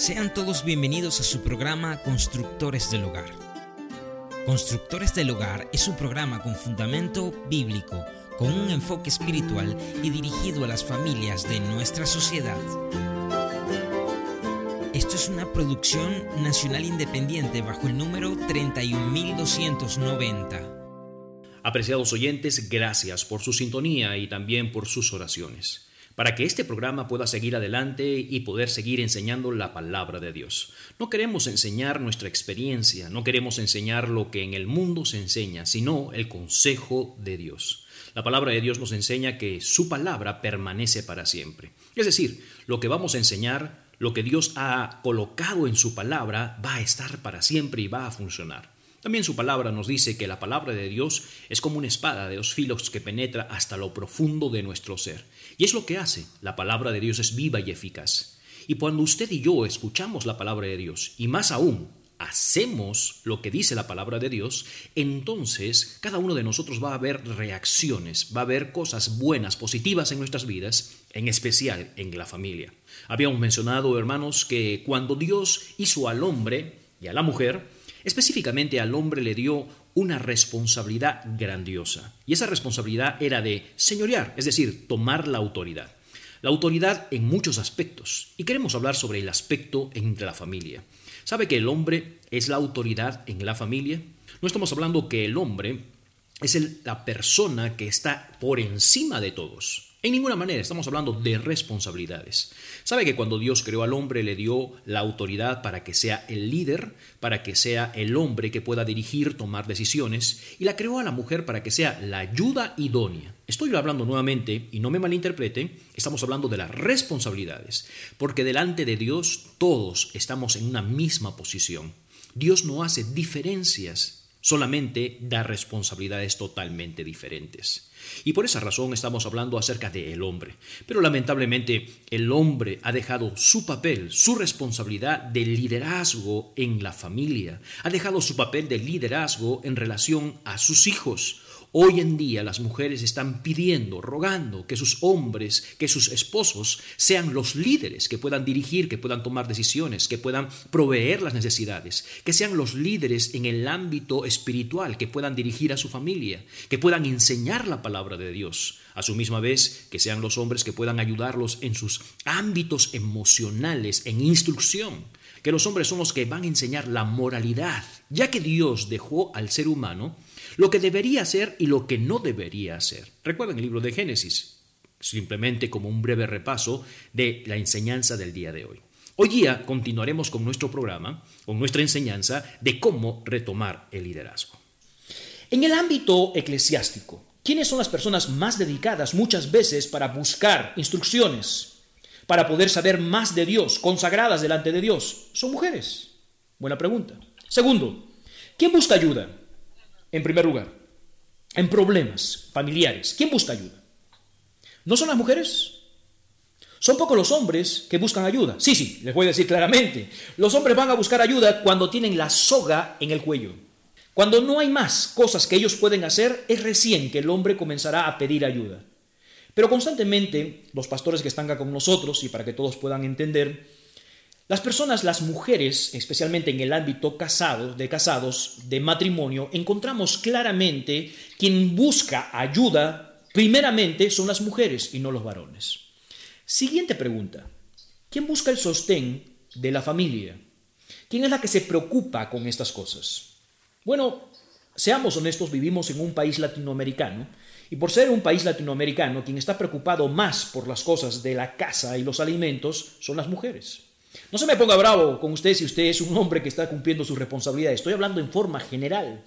Sean todos bienvenidos a su programa Constructores del Hogar. Constructores del Hogar es un programa con fundamento bíblico, con un enfoque espiritual y dirigido a las familias de nuestra sociedad. Esto es una producción nacional independiente bajo el número 31290. Apreciados oyentes, gracias por su sintonía y también por sus oraciones para que este programa pueda seguir adelante y poder seguir enseñando la palabra de Dios. No queremos enseñar nuestra experiencia, no queremos enseñar lo que en el mundo se enseña, sino el consejo de Dios. La palabra de Dios nos enseña que su palabra permanece para siempre. Es decir, lo que vamos a enseñar, lo que Dios ha colocado en su palabra, va a estar para siempre y va a funcionar. También su palabra nos dice que la palabra de Dios es como una espada de dos filos que penetra hasta lo profundo de nuestro ser. Y es lo que hace. La palabra de Dios es viva y eficaz. Y cuando usted y yo escuchamos la palabra de Dios, y más aún, hacemos lo que dice la palabra de Dios, entonces cada uno de nosotros va a ver reacciones, va a ver cosas buenas, positivas en nuestras vidas, en especial en la familia. Habíamos mencionado, hermanos, que cuando Dios hizo al hombre y a la mujer, Específicamente al hombre le dio una responsabilidad grandiosa, y esa responsabilidad era de señorear, es decir, tomar la autoridad. La autoridad en muchos aspectos, y queremos hablar sobre el aspecto entre la familia. ¿Sabe que el hombre es la autoridad en la familia? No estamos hablando que el hombre es la persona que está por encima de todos. En ninguna manera estamos hablando de responsabilidades. ¿Sabe que cuando Dios creó al hombre le dio la autoridad para que sea el líder, para que sea el hombre que pueda dirigir, tomar decisiones, y la creó a la mujer para que sea la ayuda idónea? Estoy hablando nuevamente, y no me malinterprete, estamos hablando de las responsabilidades, porque delante de Dios todos estamos en una misma posición. Dios no hace diferencias, solamente da responsabilidades totalmente diferentes. Y por esa razón estamos hablando acerca del el hombre. Pero lamentablemente el hombre ha dejado su papel, su responsabilidad de liderazgo en la familia, ha dejado su papel de liderazgo en relación a sus hijos Hoy en día las mujeres están pidiendo, rogando que sus hombres, que sus esposos sean los líderes, que puedan dirigir, que puedan tomar decisiones, que puedan proveer las necesidades, que sean los líderes en el ámbito espiritual, que puedan dirigir a su familia, que puedan enseñar la palabra de Dios. A su misma vez, que sean los hombres que puedan ayudarlos en sus ámbitos emocionales, en instrucción que los hombres son los que van a enseñar la moralidad, ya que Dios dejó al ser humano lo que debería hacer y lo que no debería hacer. Recuerden el libro de Génesis, simplemente como un breve repaso de la enseñanza del día de hoy. Hoy día continuaremos con nuestro programa, con nuestra enseñanza de cómo retomar el liderazgo. En el ámbito eclesiástico, ¿quiénes son las personas más dedicadas muchas veces para buscar instrucciones, para poder saber más de Dios, consagradas delante de Dios? Son mujeres. Buena pregunta. Segundo, ¿quién busca ayuda? En primer lugar, en problemas familiares. ¿Quién busca ayuda? ¿No son las mujeres? Son pocos los hombres que buscan ayuda. Sí, sí, les voy a decir claramente. Los hombres van a buscar ayuda cuando tienen la soga en el cuello. Cuando no hay más cosas que ellos pueden hacer, es recién que el hombre comenzará a pedir ayuda. Pero constantemente, los pastores que están acá con nosotros, y para que todos puedan entender, las personas, las mujeres, especialmente en el ámbito casado, de casados, de matrimonio, encontramos claramente quien busca ayuda, primeramente son las mujeres y no los varones. Siguiente pregunta. ¿Quién busca el sostén de la familia? ¿Quién es la que se preocupa con estas cosas? Bueno, seamos honestos, vivimos en un país latinoamericano y por ser un país latinoamericano, quien está preocupado más por las cosas de la casa y los alimentos son las mujeres. No se me ponga bravo con usted si usted es un hombre que está cumpliendo su responsabilidad. Estoy hablando en forma general.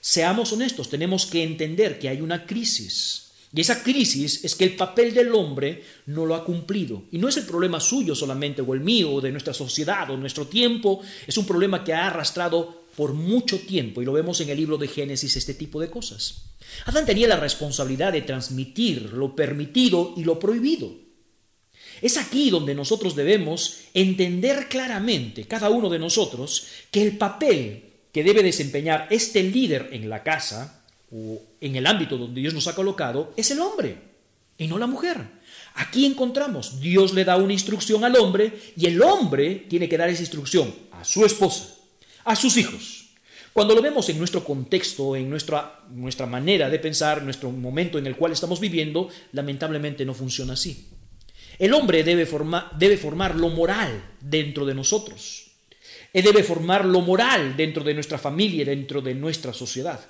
Seamos honestos, tenemos que entender que hay una crisis. Y esa crisis es que el papel del hombre no lo ha cumplido. Y no es el problema suyo solamente, o el mío, o de nuestra sociedad, o nuestro tiempo. Es un problema que ha arrastrado por mucho tiempo. Y lo vemos en el libro de Génesis, este tipo de cosas. Adán tenía la responsabilidad de transmitir lo permitido y lo prohibido. Es aquí donde nosotros debemos entender claramente, cada uno de nosotros, que el papel que debe desempeñar este líder en la casa o en el ámbito donde Dios nos ha colocado es el hombre. y no la mujer. Aquí encontramos, Dios le da una instrucción al hombre y el hombre tiene que dar esa instrucción a su esposa, a sus hijos. Cuando lo vemos en nuestro contexto, en nuestra, nuestra manera de pensar, nuestro momento en el cual estamos viviendo, lamentablemente no funciona así. El hombre debe, debe formar lo moral dentro de nosotros. Él debe formar lo moral dentro de nuestra familia, dentro de nuestra sociedad.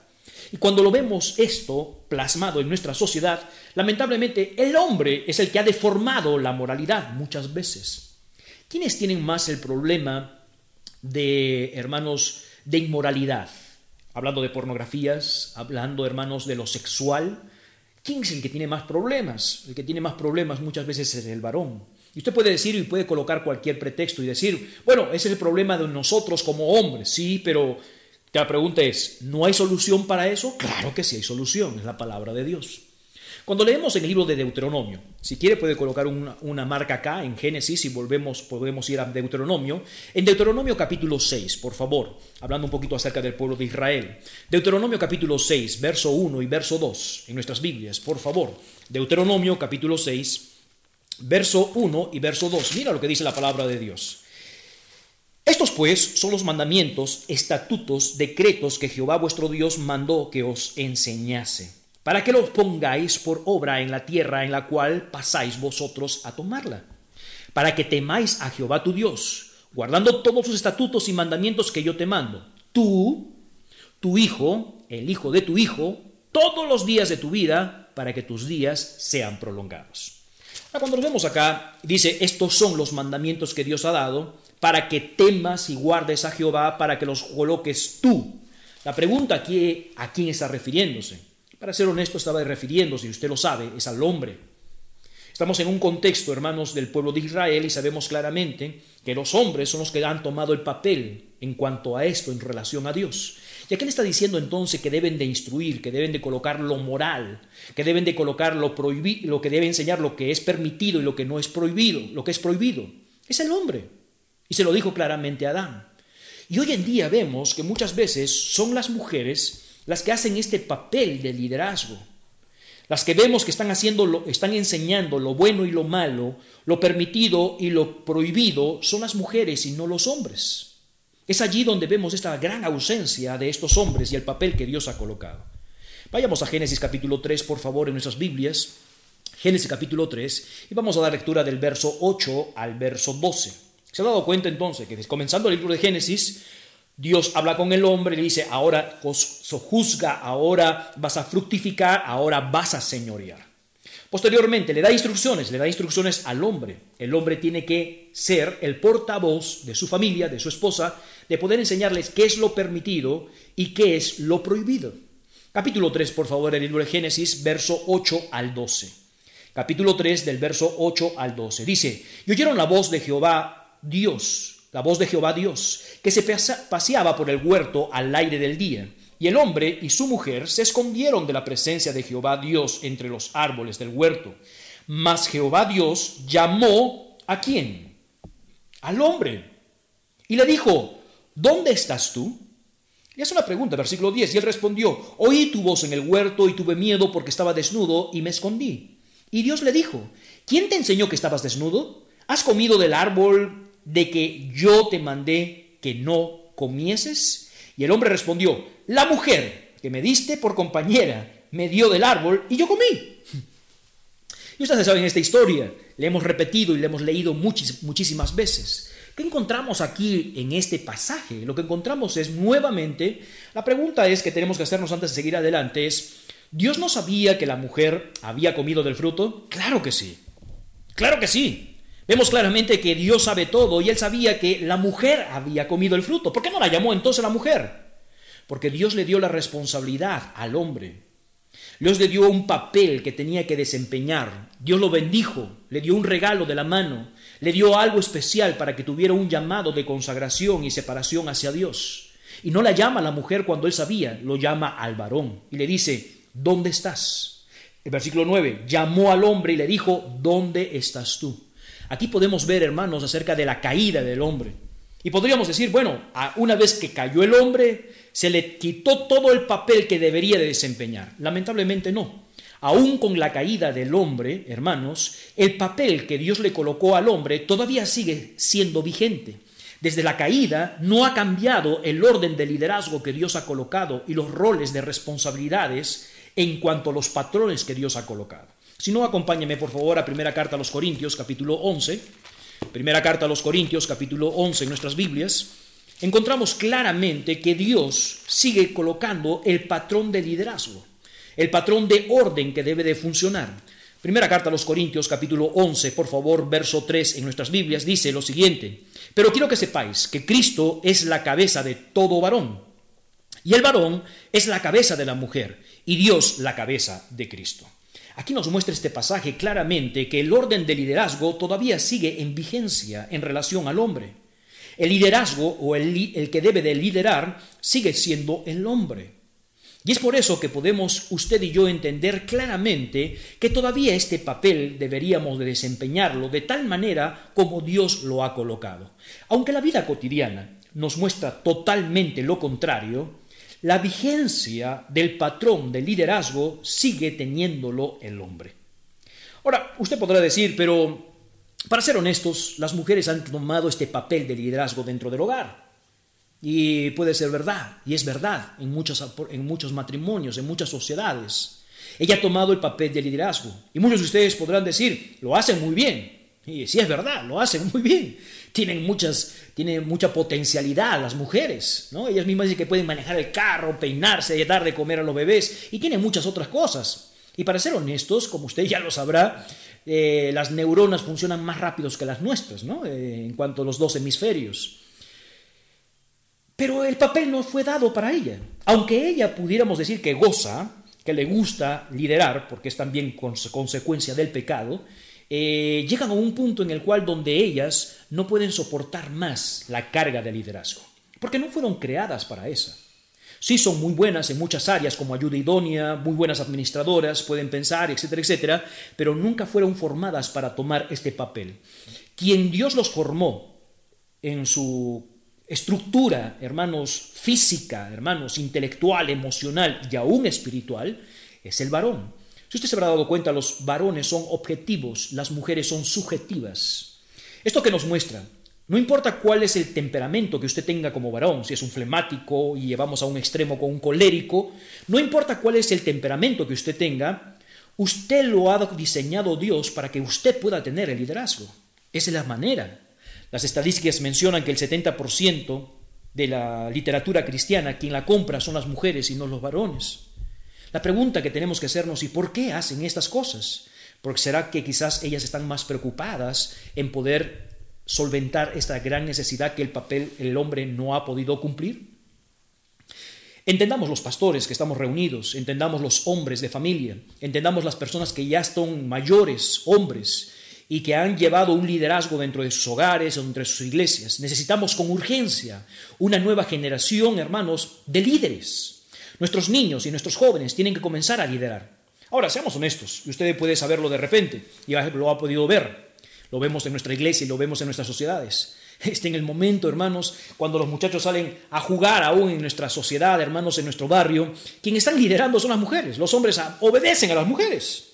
Y cuando lo vemos esto plasmado en nuestra sociedad, lamentablemente el hombre es el que ha deformado la moralidad muchas veces. ¿Quiénes tienen más el problema de, hermanos, de inmoralidad? Hablando de pornografías, hablando, hermanos, de lo sexual. ¿Quién es el que tiene más problemas? El que tiene más problemas muchas veces es el varón. Y usted puede decir y puede colocar cualquier pretexto y decir, bueno, ese es el problema de nosotros como hombres, sí, pero la pregunta es, ¿no hay solución para eso? Claro que sí hay solución, es la palabra de Dios. Cuando leemos en el libro de Deuteronomio, si quiere puede colocar una, marca acá en Génesis y volvemos, podemos ir a Deuteronomio. En Deuteronomio capítulo 6, por favor, hablando un poquito acerca del pueblo de Israel. Deuteronomio capítulo 6, verso 1 y verso 2 en nuestras Biblias, por favor. Deuteronomio capítulo 6, verso 1 y verso 2. Mira lo que dice la palabra de Dios. Estos pues son los mandamientos, estatutos, decretos que Jehová vuestro Dios mandó que os enseñase, para que los pongáis por obra en la tierra en la cual pasáis vosotros a tomarla, para que temáis a Jehová tu Dios, guardando todos sus estatutos y mandamientos que yo te mando, tú, tu hijo, el hijo de tu hijo, todos los días de tu vida, para que tus días sean prolongados. cuando nos vemos acá, dice, estos son los mandamientos que Dios ha dado, para que temas y guardes a Jehová, para que los coloques tú. La pregunta aquí, ¿a quién está refiriéndose? Para ser honesto, estaba refiriéndose, y usted lo sabe, es al hombre. Estamos en un contexto, hermanos, del pueblo de Israel y sabemos claramente que los hombres son los que han tomado el papel en cuanto a esto en relación a Dios. Y aquí le está diciendo entonces que deben de instruir, que deben de colocar lo moral, que deben de colocar lo prohibido, lo que debe enseñar lo que es permitido y lo que no es prohibido, lo que es prohibido. Es el hombre. Y se lo dijo claramente a Adán. Y hoy en día vemos que muchas veces son las mujeres las que hacen este papel de liderazgo. Las que vemos que están haciendo, están enseñando lo bueno y lo malo, lo permitido y lo prohibido, son las mujeres y no los hombres. Es allí donde vemos esta gran ausencia de estos hombres y el papel que Dios ha colocado. Vayamos a Génesis capítulo 3, por favor, en nuestras Biblias. Génesis capítulo 3, y vamos a dar lectura del verso 8 al verso 12. ¿Se ha dado cuenta entonces que comenzando el libro de Génesis, Dios habla con el hombre y le dice, ahora juzga, ahora vas a fructificar, ahora vas a señorear. Posteriormente le da instrucciones, le da instrucciones al hombre. El hombre tiene que ser el portavoz de su familia, de su esposa, de poder enseñarles qué es lo permitido y qué es lo prohibido. Capítulo 3, por favor, del libro de Génesis, verso 8 al 12. Capítulo 3 del verso 8 al 12. Dice, y oyeron la voz de Jehová Dios, la voz de Jehová Dios, que se paseaba por el huerto al aire del día. Y el hombre y su mujer se escondieron de la presencia de Jehová Dios entre los árboles del huerto. Mas Jehová Dios llamó a quién? Al hombre. Y le dijo, ¿dónde estás tú? Y hace una pregunta, versículo 10. Y él respondió, oí tu voz en el huerto y tuve miedo porque estaba desnudo y me escondí. Y Dios le dijo, ¿quién te enseñó que estabas desnudo? ¿Has comido del árbol de que yo te mandé que no comieses? Y el hombre respondió, la mujer que me diste por compañera me dio del árbol y yo comí. Y ustedes saben esta historia, le hemos repetido y le hemos leído muchísimas veces. ¿Qué encontramos aquí en este pasaje? Lo que encontramos es nuevamente, la pregunta es que tenemos que hacernos antes de seguir adelante es, ¿Dios no sabía que la mujer había comido del fruto? Claro que sí, claro que sí. Vemos claramente que Dios sabe todo y él sabía que la mujer había comido el fruto. ¿Por qué no la llamó entonces la mujer? Porque Dios le dio la responsabilidad al hombre. Dios le dio un papel que tenía que desempeñar. Dios lo bendijo, le dio un regalo de la mano, le dio algo especial para que tuviera un llamado de consagración y separación hacia Dios. Y no la llama la mujer cuando él sabía, lo llama al varón y le dice, ¿dónde estás? El versículo 9, llamó al hombre y le dijo, ¿dónde estás tú? Aquí podemos ver, hermanos, acerca de la caída del hombre. Y podríamos decir, bueno, una vez que cayó el hombre, se le quitó todo el papel que debería de desempeñar. Lamentablemente no. Aún con la caída del hombre, hermanos, el papel que Dios le colocó al hombre todavía sigue siendo vigente. Desde la caída no ha cambiado el orden de liderazgo que Dios ha colocado y los roles de responsabilidades en cuanto a los patrones que Dios ha colocado. Si no, acompáñeme por favor a primera carta a los Corintios, capítulo 11. Primera carta a los Corintios, capítulo 11 en nuestras Biblias. Encontramos claramente que Dios sigue colocando el patrón de liderazgo, el patrón de orden que debe de funcionar. Primera carta a los Corintios, capítulo 11, por favor, verso 3 en nuestras Biblias, dice lo siguiente. Pero quiero que sepáis que Cristo es la cabeza de todo varón, y el varón es la cabeza de la mujer, y Dios la cabeza de Cristo. Aquí nos muestra este pasaje claramente que el orden de liderazgo todavía sigue en vigencia en relación al hombre. El liderazgo o el, el, que debe de liderar sigue siendo el hombre. Y es por eso que podemos usted y yo entender claramente que todavía este papel deberíamos de desempeñarlo de tal manera como Dios lo ha colocado. Aunque la vida cotidiana nos muestra totalmente lo contrario, la vigencia del patrón de liderazgo sigue teniéndolo el hombre. Ahora, usted podrá decir, pero para ser honestos, las mujeres han tomado este papel de liderazgo dentro del hogar. Y puede ser verdad, y es verdad en muchos, en muchos matrimonios, en muchas sociedades. Ella ha tomado el papel de liderazgo. Y muchos de ustedes podrán decir, lo hacen muy bien. Y sí es verdad, lo hacen muy bien. Tienen, muchas, tienen mucha potencialidad las mujeres, ¿no? Ellas mismas dicen que pueden manejar el carro, peinarse, dar de comer a los bebés y tienen muchas otras cosas. Y para ser honestos, como usted ya lo sabrá, eh, las neuronas funcionan más rápidos que las nuestras, ¿no? Eh, en cuanto a los dos hemisferios. Pero el papel no fue dado para ella. Aunque ella pudiéramos decir que goza, que le gusta liderar, porque es también consecuencia del pecado, eh, llegan a un punto en el cual donde ellas no pueden soportar más la carga de liderazgo, porque no fueron creadas para esa. Sí son muy buenas en muchas áreas como ayuda idónea, muy buenas administradoras, pueden pensar, etcétera, etcétera, pero nunca fueron formadas para tomar este papel. Quien Dios los formó en su estructura, hermanos, física, hermanos, intelectual, emocional y aún espiritual, es el varón. Si usted se habrá dado cuenta, los varones son objetivos, las mujeres son subjetivas. ¿Esto que nos muestra? No importa cuál es el temperamento que usted tenga como varón, si es un flemático y llevamos a un extremo con un colérico, no importa cuál es el temperamento que usted tenga, usted lo ha diseñado Dios para que usted pueda tener el liderazgo. Esa es la manera. Las estadísticas mencionan que el 70% de la literatura cristiana quien la compra son las mujeres y no los varones. La pregunta que tenemos que hacernos, ¿y por qué hacen estas cosas? Porque será que quizás ellas están más preocupadas en poder solventar esta gran necesidad que el papel, el hombre no ha podido cumplir? Entendamos los pastores que estamos reunidos, entendamos los hombres de familia, entendamos las personas que ya son mayores, hombres, y que han llevado un liderazgo dentro de sus hogares, o dentro de sus iglesias. Necesitamos con urgencia una nueva generación, hermanos, de líderes. Nuestros niños y nuestros jóvenes tienen que comenzar a liderar. Ahora, seamos honestos, y usted puede saberlo de repente, y lo ha podido ver. Lo vemos en nuestra iglesia y lo vemos en nuestras sociedades. Este en el momento, hermanos, cuando los muchachos salen a jugar aún en nuestra sociedad, hermanos, en nuestro barrio, quienes están liderando son las mujeres. Los hombres obedecen a las mujeres.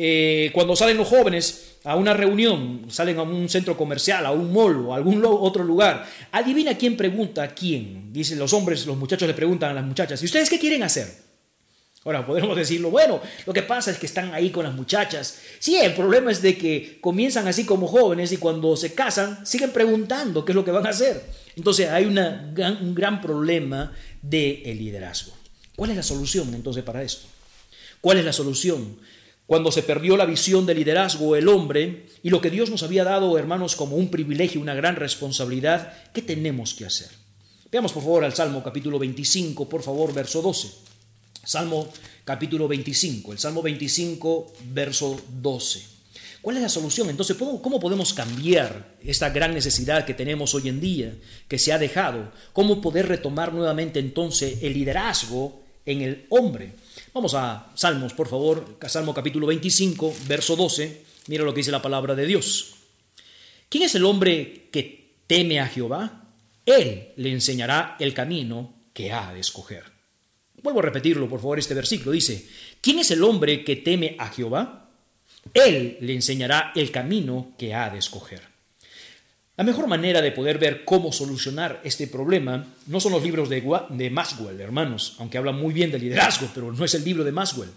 Eh, cuando salen los jóvenes a una reunión, salen a un centro comercial, a un mall o a algún otro lugar, adivina quién pregunta a quién. Dicen los hombres, los muchachos le preguntan a las muchachas, ¿y ustedes qué quieren hacer? Ahora podemos decirlo, bueno, lo que pasa es que están ahí con las muchachas. Sí, el problema es de que comienzan así como jóvenes y cuando se casan siguen preguntando qué es lo que van a hacer. Entonces hay un gran problema de liderazgo. ¿Cuál es la solución entonces para esto? ¿Cuál es la solución? Cuando se perdió la visión de liderazgo el hombre y lo que Dios nos había dado, hermanos, como un privilegio, una gran responsabilidad, ¿qué tenemos que hacer? Veamos por favor al Salmo capítulo 25, por favor, verso 12. Salmo capítulo 25, el Salmo 25, verso 12. ¿Cuál es la solución? Entonces, ¿cómo podemos cambiar esta gran necesidad que tenemos hoy en día, que se ha dejado? ¿Cómo poder retomar nuevamente entonces el liderazgo en el hombre? Vamos a Salmos, por favor, Salmo capítulo 25, verso 12. Mira lo que dice la palabra de Dios. ¿Quién es el hombre que teme a Jehová? Él le enseñará el camino que ha de escoger. Vuelvo a repetirlo, por favor, este versículo. Dice, ¿quién es el hombre que teme a Jehová? Él le enseñará el camino que ha de escoger. La mejor manera de poder ver cómo solucionar este problema no son los libros de, de Maxwell, hermanos, aunque habla muy bien de liderazgo, pero no es el libro de Maxwell.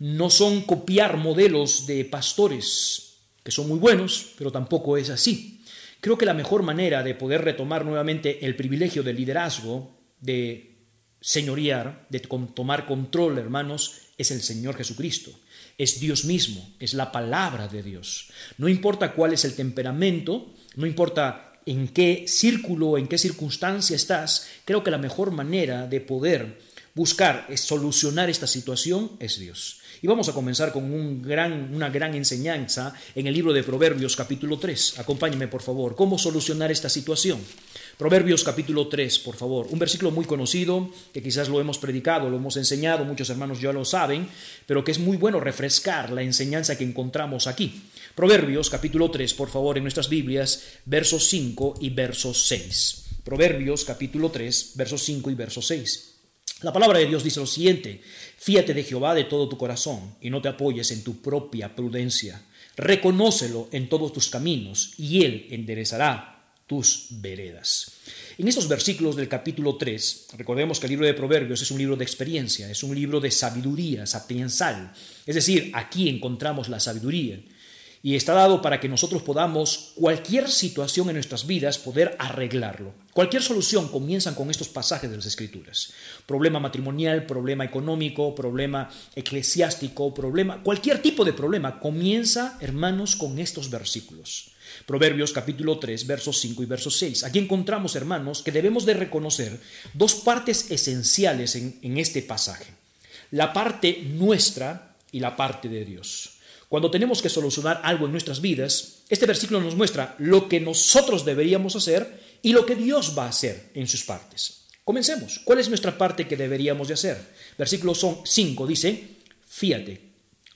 No son copiar modelos de pastores, que son muy buenos, pero tampoco es así. Creo que la mejor manera de poder retomar nuevamente el privilegio del liderazgo, de señorear, de tomar control, hermanos, es el Señor Jesucristo. Es Dios mismo, es la palabra de Dios. No importa cuál es el temperamento, no importa en qué círculo, en qué circunstancia estás, creo que la mejor manera de poder buscar solucionar esta situación es Dios. Y vamos a comenzar con una gran enseñanza en el libro de Proverbios capítulo 3. Acompáñeme por favor. ¿Cómo solucionar esta situación? Proverbios capítulo 3, por favor. Un versículo muy conocido, que quizás lo hemos predicado, lo hemos enseñado, muchos hermanos ya lo saben, pero que es muy bueno refrescar la enseñanza que encontramos aquí. Proverbios capítulo 3, por favor, en nuestras Biblias, versos 5 y versos 6. Proverbios capítulo 3, versos 5 y versos 6. La palabra de Dios dice lo siguiente, fíate de Jehová de todo tu corazón y no te apoyes en tu propia prudencia. Reconócelo en todos tus caminos y Él enderezará tus veredas. En estos versículos del capítulo 3, recordemos que el libro de Proverbios es un libro de experiencia, es un libro de sabiduría sapiensal. Es decir, aquí encontramos la sabiduría. Y está dado para que nosotros podamos, cualquier situación en nuestras vidas, poder arreglarlo. Cualquier solución comienza con estos pasajes de las Escrituras. Problema matrimonial, problema económico, problema eclesiástico, problema, cualquier tipo de problema comienza, hermanos, con estos versículos. Proverbios capítulo 3, versos 5 y versos 6. Aquí encontramos, hermanos, que debemos de reconocer dos partes esenciales en, en este pasaje. La parte nuestra y la parte de Dios. Cuando tenemos que solucionar algo en nuestras vidas, este versículo nos muestra lo que nosotros deberíamos hacer y lo que Dios va a hacer en sus partes. Comencemos. ¿Cuál es nuestra parte que deberíamos de hacer? Versículo 5 dice, fíate,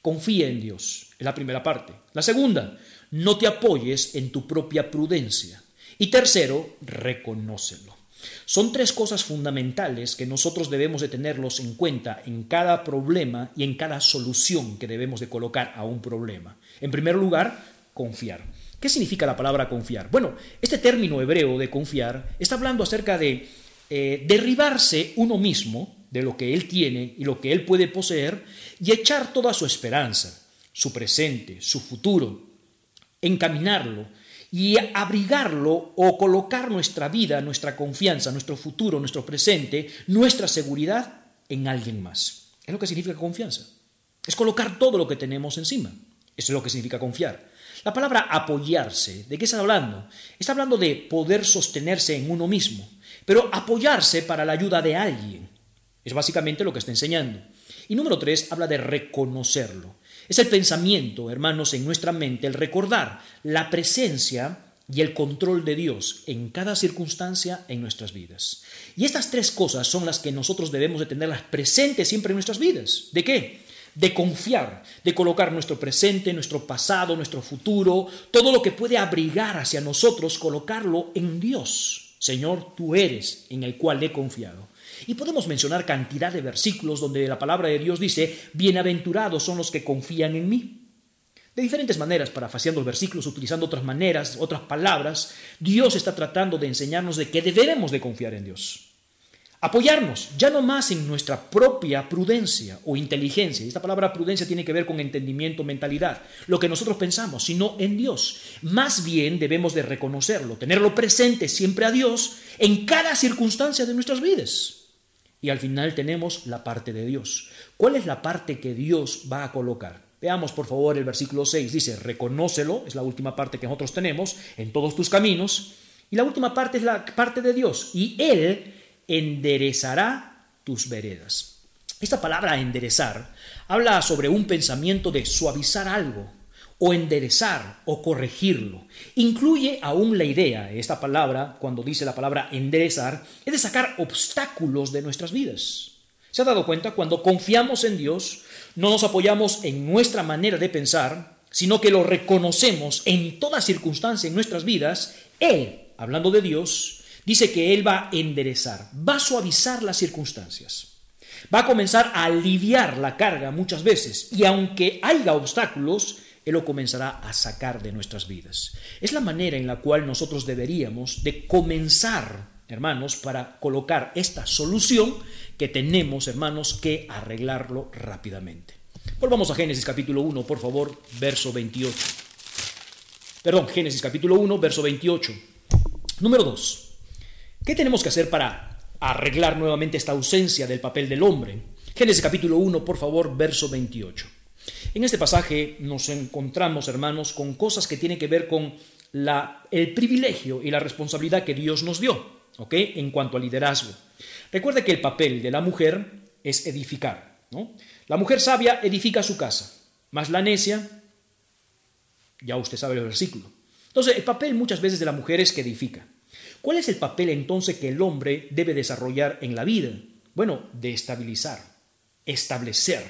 confía en Dios. Es la primera parte. La segunda, no te apoyes en tu propia prudencia. Y tercero, reconócelo. Son tres cosas fundamentales que nosotros debemos de tenerlos en cuenta en cada problema y en cada solución que debemos de colocar a un problema. En primer lugar, confiar. ¿Qué significa la palabra confiar? Bueno, este término hebreo de confiar está hablando acerca de eh, derribarse uno mismo de lo que él tiene y lo que él puede poseer y echar toda su esperanza, su presente, su futuro, encaminarlo y abrigarlo o colocar nuestra vida, nuestra confianza, nuestro futuro, nuestro presente, nuestra seguridad en alguien más. Es lo que significa confianza. Es colocar todo lo que tenemos encima. Eso es lo que significa confiar. La palabra apoyarse, ¿de qué está hablando? Está hablando de poder sostenerse en uno mismo, pero apoyarse para la ayuda de alguien. Es básicamente lo que está enseñando. Y número tres, habla de reconocerlo. Es el pensamiento, hermanos, en nuestra mente, el recordar la presencia y el control de Dios en cada circunstancia en nuestras vidas. Y estas tres cosas son las que nosotros debemos de tenerlas presentes siempre en nuestras vidas. ¿De qué? De confiar, de colocar nuestro presente, nuestro pasado, nuestro futuro, todo lo que puede abrigar hacia nosotros, colocarlo en Dios. Señor, tú eres en el cual he confiado. Y podemos mencionar cantidad de versículos donde la palabra de Dios dice, bienaventurados son los que confían en mí. De diferentes maneras, parafaseando los versículos, utilizando otras maneras, otras palabras, Dios está tratando de enseñarnos de que debemos de confiar en Dios. Apoyarnos, ya no más en nuestra propia prudencia o inteligencia. Esta palabra prudencia tiene que ver con entendimiento, mentalidad, lo que nosotros pensamos, sino en Dios. Más bien debemos de reconocerlo, tenerlo presente siempre a Dios en cada circunstancia de nuestras vidas. Y al final tenemos la parte de Dios. ¿Cuál es la parte que Dios va a colocar? Veamos por favor el versículo 6. Dice, reconócelo, es la última parte que nosotros tenemos, en todos tus caminos. Y la última parte es la parte de Dios. Y Él enderezará tus veredas. Esta palabra enderezar habla sobre un pensamiento de suavizar algo, o enderezar o corregirlo. Incluye aún la idea, esta palabra, cuando dice la palabra enderezar, es de sacar obstáculos de nuestras vidas. ¿Se ha dado cuenta? Cuando confiamos en Dios, no nos apoyamos en nuestra manera de pensar, sino que lo reconocemos en toda circunstancia en nuestras vidas. Él, hablando de Dios, dice que Él va a enderezar, va a suavizar las circunstancias. Va a comenzar a aliviar la carga muchas veces y aunque haya obstáculos, Él lo comenzará a sacar de nuestras vidas. Es la manera en la cual nosotros deberíamos de comenzar, hermanos, para colocar esta solución que tenemos, hermanos, que arreglarlo rápidamente. Volvamos a Génesis capítulo 1, por favor, verso 28. Perdón, Génesis capítulo 1, verso 28. Número 2. ¿Qué tenemos que hacer para arreglar nuevamente esta ausencia del papel del hombre? Génesis capítulo 1, por favor, verso 28. En este pasaje nos encontramos, hermanos, con cosas que tienen que ver con la, el privilegio y la responsabilidad que Dios nos dio, ¿ok? En cuanto al liderazgo. Recuerde que el papel de la mujer es edificar, ¿no? La mujer sabia edifica su casa, más la necia, ya usted sabe el versículo. Entonces, el papel muchas veces de la mujer es que edifica. ¿Cuál es el papel entonces que el hombre debe desarrollar en la vida? Bueno, de estabilizar, establecer,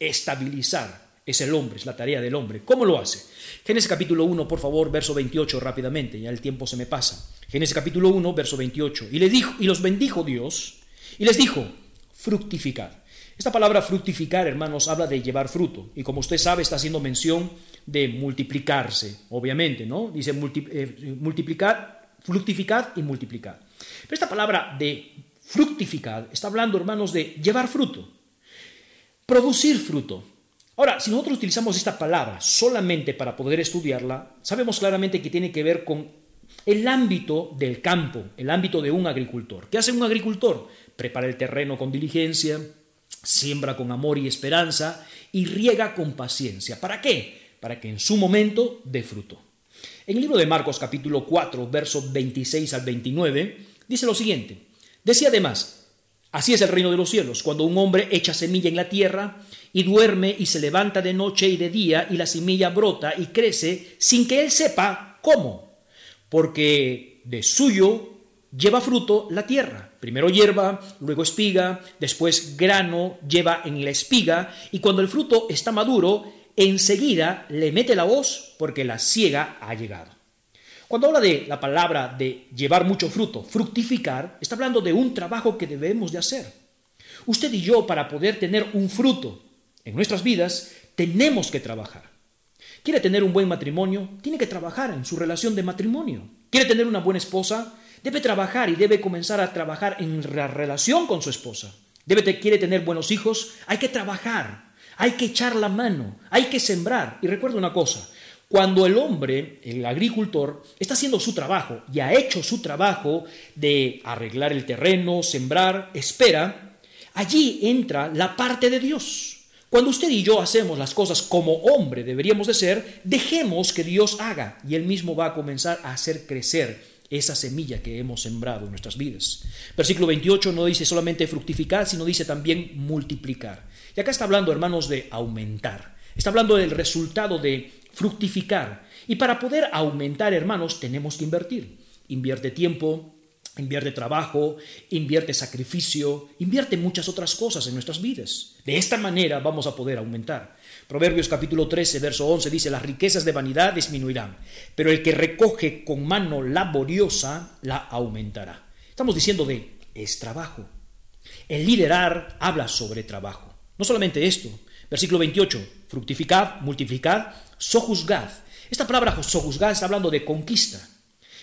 estabilizar. Es el hombre, es la tarea del hombre. ¿Cómo lo hace? Génesis capítulo 1, por favor, verso 28 rápidamente, ya el tiempo se me pasa. Génesis capítulo 1, verso 28. Y, les dijo, y los bendijo Dios y les dijo, fructificad. Esta palabra fructificar, hermanos, habla de llevar fruto. Y como usted sabe, está haciendo mención de multiplicarse, obviamente, ¿no? Dice eh, multiplicar, fructificad y multiplicar. Pero esta palabra de fructificar está hablando, hermanos, de llevar fruto, producir fruto. Ahora, si nosotros utilizamos esta palabra solamente para poder estudiarla, sabemos claramente que tiene que ver con el ámbito del campo, el ámbito de un agricultor. ¿Qué hace un agricultor? Prepara el terreno con diligencia, siembra con amor y esperanza y riega con paciencia. ¿Para qué? Para que en su momento dé fruto. En el libro de Marcos capítulo 4, versos 26 al 29, dice lo siguiente. Decía además, así es el reino de los cielos, cuando un hombre echa semilla en la tierra y duerme y se levanta de noche y de día y la semilla brota y crece sin que él sepa cómo, porque de suyo lleva fruto la tierra. Primero hierba, luego espiga, después grano lleva en la espiga, y cuando el fruto está maduro, enseguida le mete la voz porque la ciega ha llegado. Cuando habla de la palabra de llevar mucho fruto, fructificar, está hablando de un trabajo que debemos de hacer. Usted y yo, para poder tener un fruto en nuestras vidas, tenemos que trabajar. ¿Quiere tener un buen matrimonio? Tiene que trabajar en su relación de matrimonio. ¿Quiere tener una buena esposa? Debe trabajar y debe comenzar a trabajar en la relación con su esposa. Debe, quiere tener buenos hijos, hay que trabajar, hay que echar la mano, hay que sembrar. Y recuerda una cosa, cuando el hombre, el agricultor, está haciendo su trabajo y ha hecho su trabajo de arreglar el terreno, sembrar, espera, allí entra la parte de Dios. Cuando usted y yo hacemos las cosas como hombre deberíamos de ser, dejemos que Dios haga y Él mismo va a comenzar a hacer crecer esa semilla que hemos sembrado en nuestras vidas. Versículo 28 no dice solamente fructificar, sino dice también multiplicar. Y acá está hablando, hermanos, de aumentar. Está hablando del resultado de fructificar. Y para poder aumentar, hermanos, tenemos que invertir. Invierte tiempo, invierte trabajo, invierte sacrificio, invierte muchas otras cosas en nuestras vidas. De esta manera vamos a poder aumentar. Proverbios capítulo 13, verso 11 dice, las riquezas de vanidad disminuirán, pero el que recoge con mano laboriosa la aumentará. Estamos diciendo de, es trabajo. El liderar habla sobre trabajo. No solamente esto, versículo 28, fructificad, multiplicad, sojuzgad. Esta palabra sojuzgad está hablando de conquista.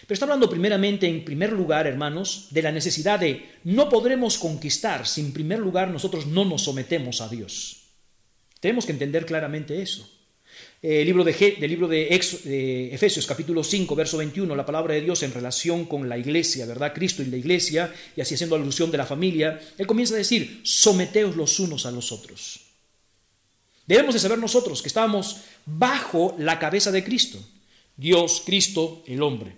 Pero está hablando primeramente, en primer lugar, hermanos, de la necesidad de no podremos conquistar si en primer lugar nosotros no nos sometemos a Dios. Tenemos que entender claramente eso. El libro de, del libro de, Efesios capítulo 5, verso 21, la palabra de Dios en relación con la iglesia, ¿verdad? Cristo y la iglesia, y así haciendo alusión de la familia, Él comienza a decir, someteos los unos a los otros. Debemos de saber nosotros que estábamos bajo la cabeza de Cristo, Dios, Cristo, el hombre.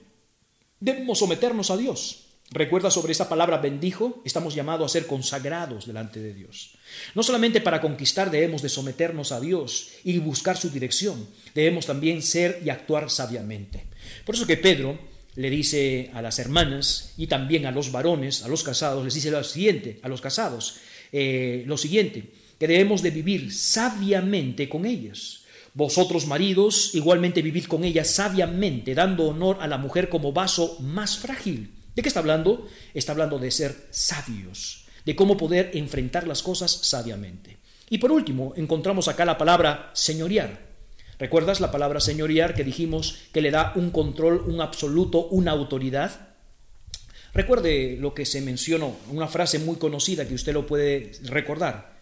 Debemos someternos a Dios. Recuerda sobre esa palabra bendijo, estamos llamados a ser consagrados delante de Dios. No solamente para conquistar debemos de someternos a Dios y buscar su dirección, debemos también ser y actuar sabiamente. Por eso que Pedro le dice a las hermanas y también a los varones, a los casados, les dice lo siguiente, a los casados, eh, lo siguiente, que debemos de vivir sabiamente con ellas. Vosotros, maridos, igualmente vivid con ellas sabiamente, dando honor a la mujer como vaso más frágil ¿De qué está hablando? Está hablando de ser sabios, de cómo poder enfrentar las cosas sabiamente. Y por último, encontramos acá la palabra señorear. ¿Recuerdas la palabra señorear que dijimos que le da un control, un absoluto, una autoridad? Recuerde lo que se mencionó, una frase muy conocida que usted lo puede recordar.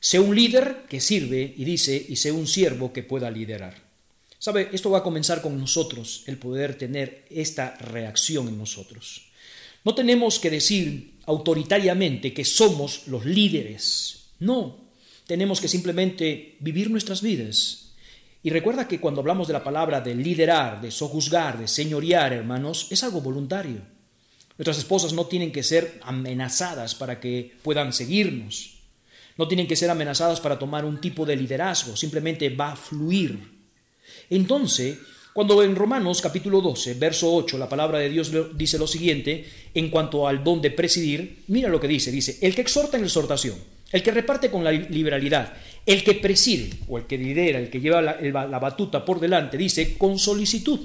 Sé un líder que sirve y dice, y sé un siervo que pueda liderar. Sabe, esto va a comenzar con nosotros, el poder tener esta reacción en nosotros. No tenemos que decir autoritariamente que somos los líderes. No, tenemos que simplemente vivir nuestras vidas. Y recuerda que cuando hablamos de la palabra de liderar, de sojuzgar, de señorear, hermanos, es algo voluntario. Nuestras esposas no tienen que ser amenazadas para que puedan seguirnos. No tienen que ser amenazadas para tomar un tipo de liderazgo, simplemente va a fluir. Entonces, cuando en Romanos capítulo 12, verso 8, la palabra de Dios dice lo siguiente en cuanto al don de presidir, mira lo que dice, dice, el que exhorta en exhortación, el que reparte con la liberalidad, el que preside o el que lidera, el que lleva la, batuta por delante, dice con solicitud.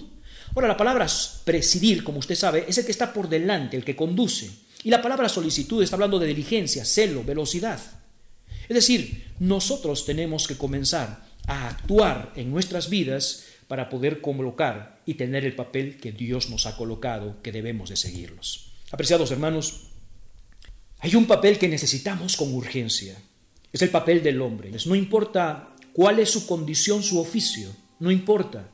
Ahora, la palabra presidir, como usted sabe, es el que está por delante, el que conduce. Y la palabra solicitud está hablando de diligencia, celo, velocidad. Es decir, nosotros tenemos que comenzar a actuar en nuestras vidas para poder colocar y tener el papel que Dios nos ha colocado, que debemos de seguirlos. Apreciados hermanos, hay un papel que necesitamos con urgencia. Es el papel del hombre. No importa cuál es su condición, su oficio, no importa.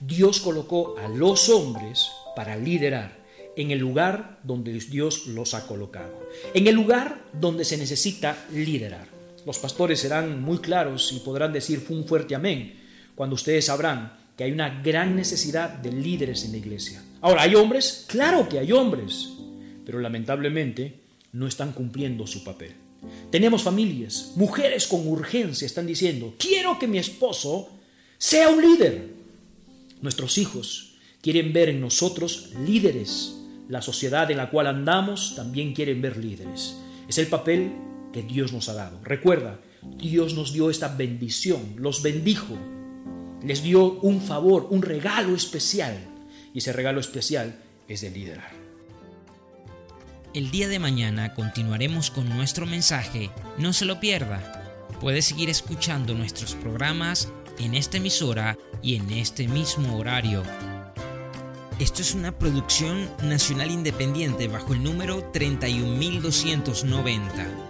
Dios colocó a los hombres para liderar en el lugar donde Dios los ha colocado, en el lugar donde se necesita liderar. Los pastores serán muy claros y podrán decir un fuerte amén cuando ustedes sabrán que hay una gran necesidad de líderes en la iglesia. Ahora, ¿hay hombres? Claro que hay hombres, pero lamentablemente no están cumpliendo su papel. Tenemos familias, mujeres con urgencia están diciendo, quiero que mi esposo sea un líder. Nuestros hijos quieren ver en nosotros líderes. La sociedad en la cual andamos también quieren ver líderes. Es el papel que Dios nos ha dado. Recuerda, Dios nos dio esta bendición, los bendijo, les dio un favor, un regalo especial. Y ese regalo especial es de liderar. El día de mañana continuaremos con nuestro mensaje. No se lo pierda. Puede seguir escuchando nuestros programas en esta emisora y en este mismo horario. Esto es una producción nacional independiente bajo el número 31290.